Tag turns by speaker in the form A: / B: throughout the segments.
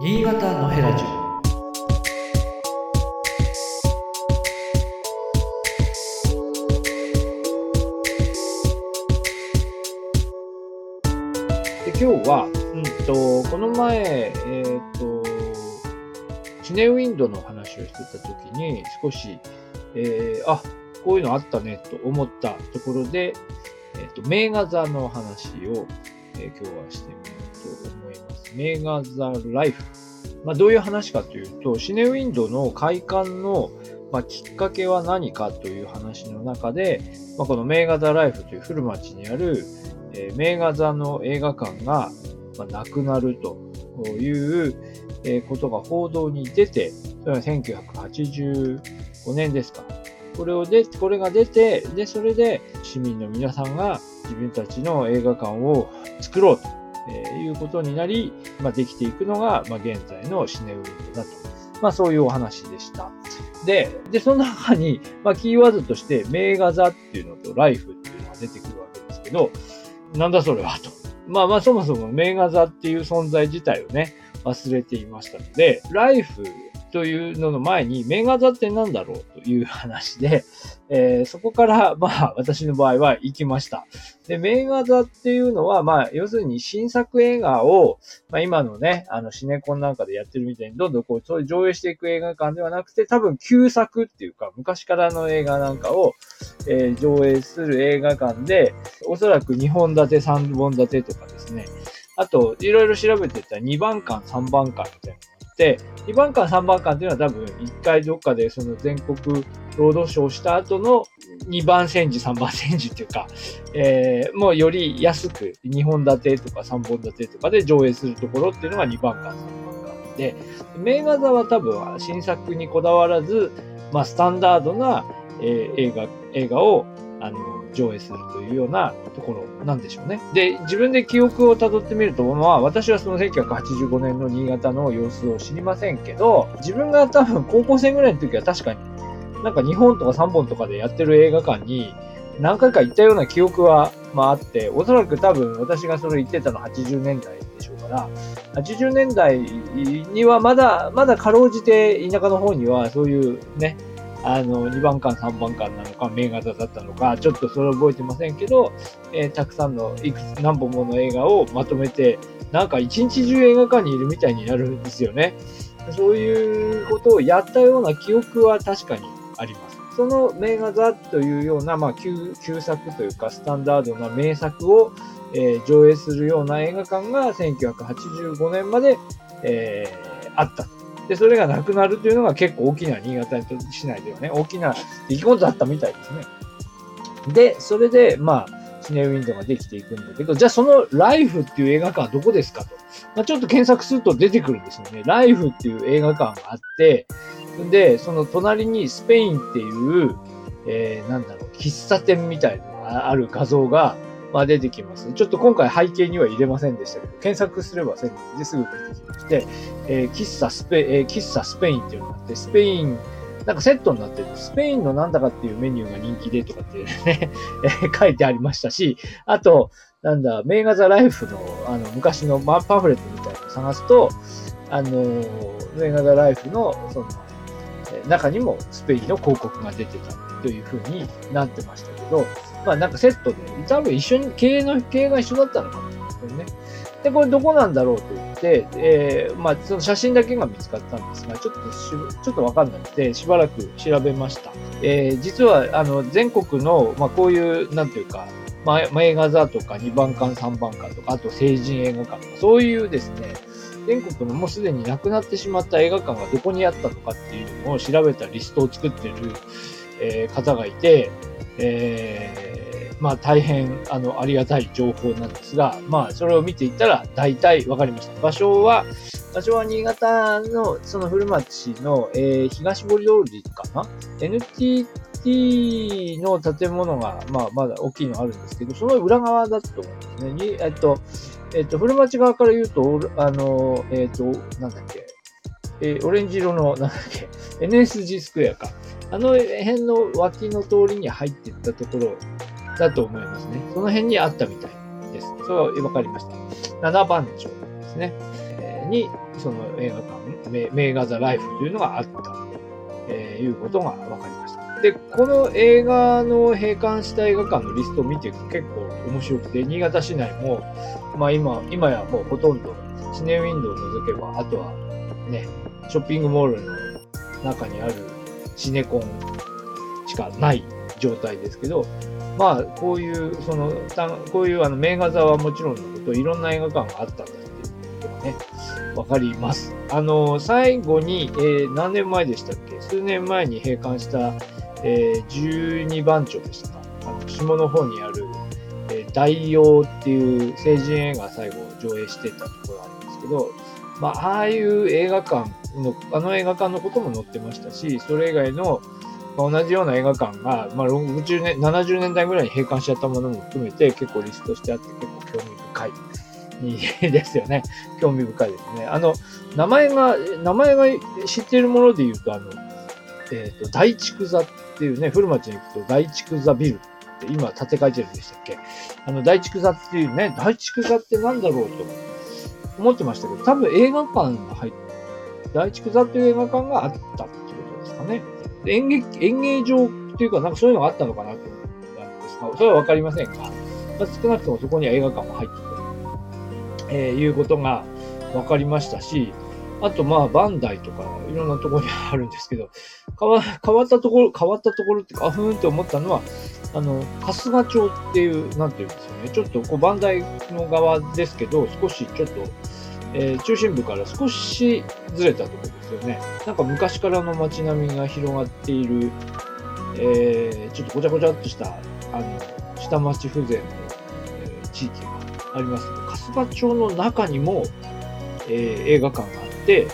A: 新潟のヘラジオで今日は、うんと、この前、えっ、と、シネウィンドの話をしてた時に少し、えーあ、こういうのあったねと思ったところで、えっ、と、名画座の話を、えー今日はしてみようと思います。名画座ライフ。まあ、どういう話かというと、シネウィンドの開館の、まあ、きっかけは何かという話の中で、まあ、この名画座ライフという古町にある、えー名画座の映画館が、まあ、なくなるという、えーことが報道に出て、それは1985年ですか。これをで、これが出て、で、それで市民の皆さんが自分たちの映画館を作ろうと、えーいうことになり、まあ、できていくのが、まあ、現在のシネウィンドだと。まあ、そういうお話でした。で、で、その中に、まあ、キーワードとして、名画座っていうのとライフっていうのが出てくるわけですけど、なんだそれはと。まあまあ、そもそも名画座っていう存在自体をね、忘れていましたので、ライフというのの前に、名画座って何だろうという話で、えーそこから、まあ、私の場合は行きました。で、名画座っていうのは、まあ、要するに新作映画を、まあ、今のね、あの、シネコンなんかでやってるみたいに、どんどんこう、そういう上映していく映画館ではなくて、多分旧作っていうか、昔からの映画なんかを、えー上映する映画館で、おそらく2本立て、3本立てとかですね。あと、いろいろ調べてたら2番館、3番館みたいな、2番館、3番館っていうのは多分1回どっかでその全国ロードショーした後の2番戦時、3番戦時っていうか、えーもうより安く2本立てとか3本立てとかで上映するところっていうのが2番館、3番館で、名画座は多分新作にこだわらず、まあスタンダードな、えー映画、映画をあの上映するというようなところなんでしょうね。で、自分で記憶をたどってみると、まあ私はその1985年の新潟の様子を知りませんけど、自分が多分高校生ぐらいの時は確かになんか2本とか3本とかでやってる映画館に何回か行ったような記憶は、まあ、あって、おそらく多分私がそれ言ってたの80年代でしょうから、80年代にはまだ、まだかろうじて田舎の方にはそういうね、あの、2番館、3番館なのか、名画座だったのか、ちょっとそれ覚えてませんけど、えーたくさんの、いくつ、何本もの映画をまとめて、なんか一日中映画館にいるみたいになるんですよね。そういうことをやったような記憶は確かにあります。その名画座というような、まあ、旧旧作というか、スタンダードな名作を、えー上映するような映画館が1985年まで、えーあった。で、それがなくなるというのが結構大きな新潟市内ではね、大きな出来事だったみたいですね。で、それで、まあ、シネウィンドウができていくんだけど、じゃあそのライフっていう映画館はどこですかと。まあ、ちょっと検索すると出てくるんですよね。ライフっていう映画館があって、で、その隣にスペインっていう、えー、なんだろう、喫茶店みたいなのがある画像が、まあ、出てきます。ちょっと今回背景には入れませんでしたけど、検索すればせんですぐ出てきまして、えー喫茶スペ、えー喫茶スペインっていうのがあって、スペイン、なんかセットになってる。スペインのなんだかっていうメニューが人気でとかってね、書いてありましたし、あと、なんだ、名画ザライフの、あの、昔のパンフレットみたいなのを探すと、あのー、名画ザライフの、その、中にもスペインの広告が出てたという風になってましたけど、まあなんかセットで、多分一緒に、経営の経営が一緒だったのかな、これね。で、これどこなんだろうと言って、えーまあその写真だけが見つかったんですが、ちょっとし、ちょっとわかんなくて、しばらく調べました。えー実は、あの、全国の、まあこういう、なんていうか、まあ、映画座とか2番館、3番館とか、あと成人映画館とか、そういうですね、全国のもうすでになくなってしまった映画館がどこにあったのかっていうのを調べたリストを作ってる、えー方がいて、えーまあ大変あのありがたい情報なんですが、まあそれを見ていたら大体わかりました。場所は、場所は新潟のその古町の、えー東堀通りかな ?NTT の建物が、まあまだ大きいのあるんですけど、その裏側だと思うんですね。にえっと、えっと、古町側から言うと、あの、えっと、なんだっけ、えーオレンジ色の、なんだっけ、NSG スクエアか。あの辺の脇の通りに入っていったところだと思いますね。その辺にあったみたいです。それは分かりました。7番町ですね。にその映画館、メメーガザライフというのがあったと、えいうことが分かりました。で、この映画の閉館した映画館のリストを見ていくと結構面白くて、新潟市内も、まあ今、今やもうほとんどシネウィンドウを除けば、あとはね、ショッピングモールの中にあるシネコンしかない状態ですけど、まあ、こういう、その、こういうあの名画座はもちろんのこと、いろんな映画館があったんだっていうことがね、わかります。あの、最後に、えー、何年前でしたっけ？数年前に閉館した、えー、12番町でしたかあの、下の方にある、えー、大洋っていう成人映画最後上映してたところがあるんですけど、まあ、ああいう映画館の、あの映画館のことも載ってましたし、それ以外の、まあ、同じような映画館が、まあ、60年、70年代ぐらいに閉館しちゃったものも含めて結構リストしてあって結構興味深い。ですよね。興味深いですね。あの、名前が、名前が知っているもので言うと、あの、えっ、ー、と、大畜座っていうね、古町に行くと大畜座ビルって今建て替えてるんでしたっけ？あの、大畜座っていうね、大畜座ってなんだろうと思ってましたけど、多分映画館が入って、大畜座っていう映画館があったってことですかね。演劇、演芸場っていうか、なんかそういうのがあったのかなと思ったんですが、それはわかりませんが、まあ、少なくともそこには映画館も入ってと、えー、いうことが分かりましたし、あと、まあ、バンダイとか、いろんなところにあるんですけど、変わ変わったところ、変わったところっていうか、ふーんって思ったのは、あの、春日町っていう、なんていうんですよね、ちょっと、こう、バンダイの側ですけど、少しちょっと、えー、中心部から少しずれたところですよね。なんか昔からの街並みが広がっている、えー、ちょっとごちゃごちゃっとした、あの、下町風情の、えー、地域がありますけど、春日町の中にも、えー、映画館があって、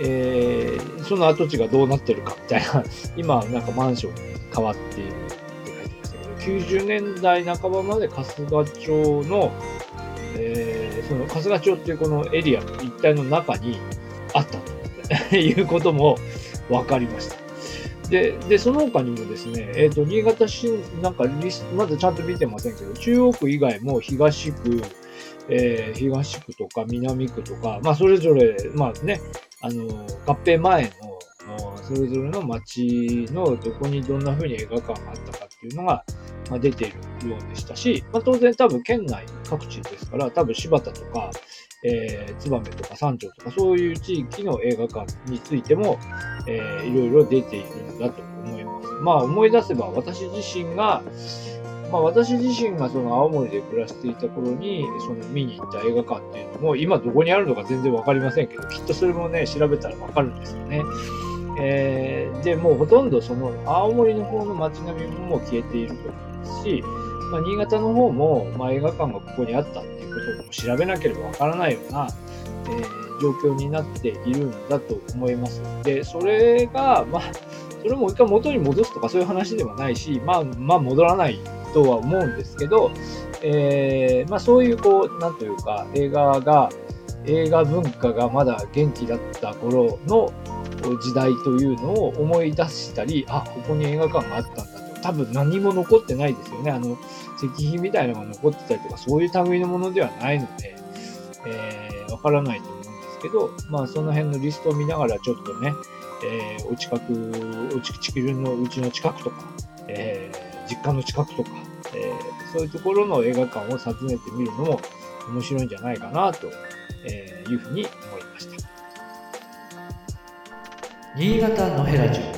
A: えー、その跡地がどうなってるかみたいな、今なんかマンションに変わっているって書いてましたけど、90年代半ばまで春日町の、その春日町っていうこのエリアの一帯の中にあったということも分かりました。で、で、その他にもですね、えっ、ー、と、新潟市、なんかリス、まだちゃんと見てませんけど、中央区以外も東区、えー、東区とか南区とか、まあ、それぞれ、まあね、あの、合併前の、それぞれの町のどこにどんな風に映画館があったかっていうのが、まあ、出ているようでしたし、まあ、当然多分県内各地ですから、多分柴田とか、えー、燕とか三条とかそういう地域の映画館についても、えー、いろいろ出ているんだと思います。まあ思い出せば私自身が、まあ私自身がその青森で暮らしていた頃に、その見に行った映画館っていうのも、今どこにあるのか全然わかりませんけど、きっとそれもね、調べたらわかるんですよね。えー、で、もうほとんどその青森の方の街並みももう消えているとし、まあ、新潟の方も、まあ、映画館がここにあったっていうことも調べなければわからないような、えー、状況になっているんだと思います。で、それが、まあ、それも一回元に戻すとかそういう話ではないし、まあ、まあ、戻らないとは思うんですけど、えー、まあ、そういう、こう、なんというか、映画が、映画文化がまだ元気だった頃の時代というのを思い出したり、あ、ここに映画館があったんだ。多分何も残ってないですよね。あの、石碑みたいなのが残ってたりとか、そういう類のものではないので、えー、からないと思うんですけど、まあその辺のリストを見ながらちょっとね、えー、お近く、お地球のうちの近くとか、えー、実家の近くとか、えー、そういうところの映画館を訪ねてみるのも面白いんじゃないかなというふうに思いました。新潟のヘラジオ